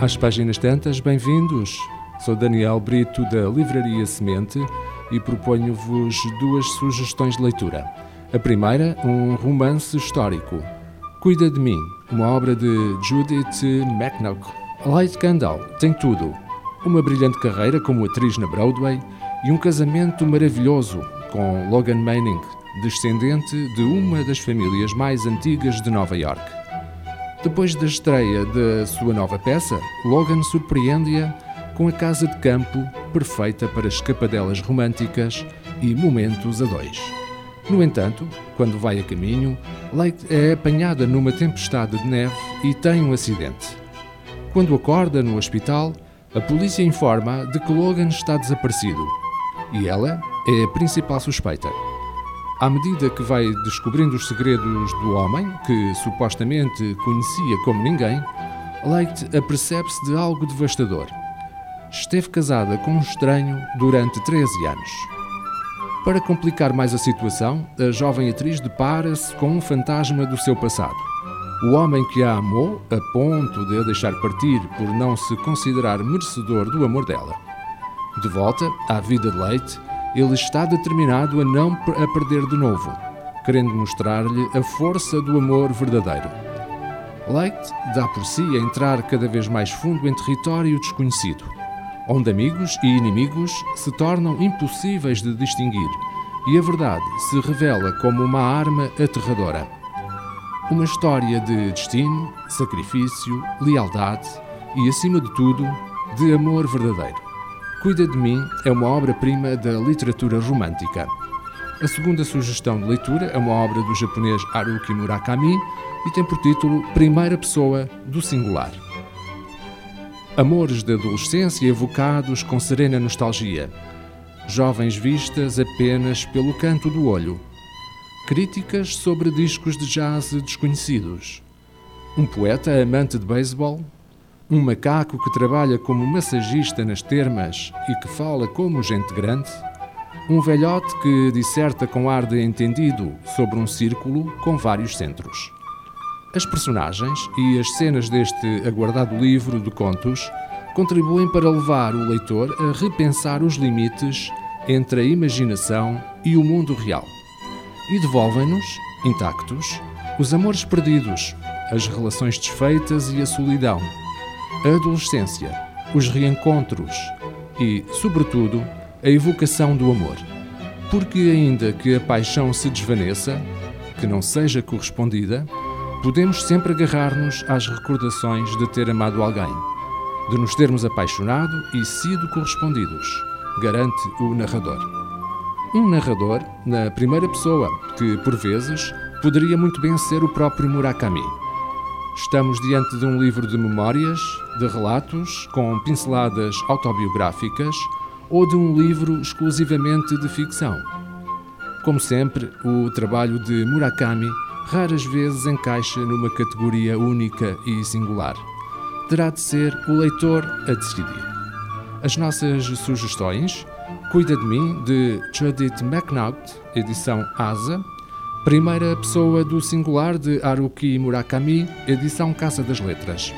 às páginas tantas, bem-vindos. Sou Daniel Brito da Livraria Semente e proponho-vos duas sugestões de leitura. A primeira, um romance histórico. Cuida de mim, uma obra de Judith McNaught. Light Candle tem tudo. Uma brilhante carreira como atriz na Broadway e um casamento maravilhoso com Logan Manning, descendente de uma das famílias mais antigas de Nova York. Depois da estreia da sua nova peça, Logan surpreende-a com a casa de campo perfeita para escapadelas românticas e momentos a dois. No entanto, quando vai a caminho, Light é apanhada numa tempestade de neve e tem um acidente. Quando acorda no hospital, a polícia informa de que Logan está desaparecido e ela é a principal suspeita. À medida que vai descobrindo os segredos do homem, que supostamente conhecia como ninguém, Light apercebe-se de algo devastador. Esteve casada com um estranho durante 13 anos. Para complicar mais a situação, a jovem atriz depara-se com um fantasma do seu passado. O homem que a amou a ponto de a deixar partir por não se considerar merecedor do amor dela. De volta à vida de Leite, ele está determinado a não a perder de novo, querendo mostrar-lhe a força do amor verdadeiro. Leite dá por si a entrar cada vez mais fundo em território desconhecido onde amigos e inimigos se tornam impossíveis de distinguir e a verdade se revela como uma arma aterradora. Uma história de destino, sacrifício, lealdade e, acima de tudo, de amor verdadeiro. Cuida de Mim é uma obra-prima da literatura romântica. A segunda sugestão de leitura é uma obra do japonês Haruki Murakami e tem por título Primeira Pessoa do Singular. Amores de adolescência evocados com serena nostalgia. Jovens vistas apenas pelo canto do olho. Críticas sobre discos de jazz desconhecidos. Um poeta amante de beisebol. Um macaco que trabalha como massagista nas termas e que fala como gente grande. Um velhote que disserta com ar de entendido sobre um círculo com vários centros. As personagens e as cenas deste aguardado livro de contos contribuem para levar o leitor a repensar os limites entre a imaginação e o mundo real e devolvem-nos, intactos, os amores perdidos, as relações desfeitas e a solidão, a adolescência, os reencontros e, sobretudo, a evocação do amor. Porque, ainda que a paixão se desvaneça, que não seja correspondida, podemos sempre agarrar-nos às recordações de ter amado alguém, de nos termos apaixonado e sido correspondidos, garante o narrador. Um narrador na primeira pessoa, que, por vezes, poderia muito bem ser o próprio Murakami. Estamos diante de um livro de memórias, de relatos, com pinceladas autobiográficas, ou de um livro exclusivamente de ficção. Como sempre, o trabalho de Murakami raras vezes encaixa numa categoria única e singular. Terá de ser o leitor a decidir. As nossas sugestões: Cuida de Mim, de Judith McNaught, edição Asa, Primeira Pessoa do Singular, de Haruki Murakami, edição Casa das Letras.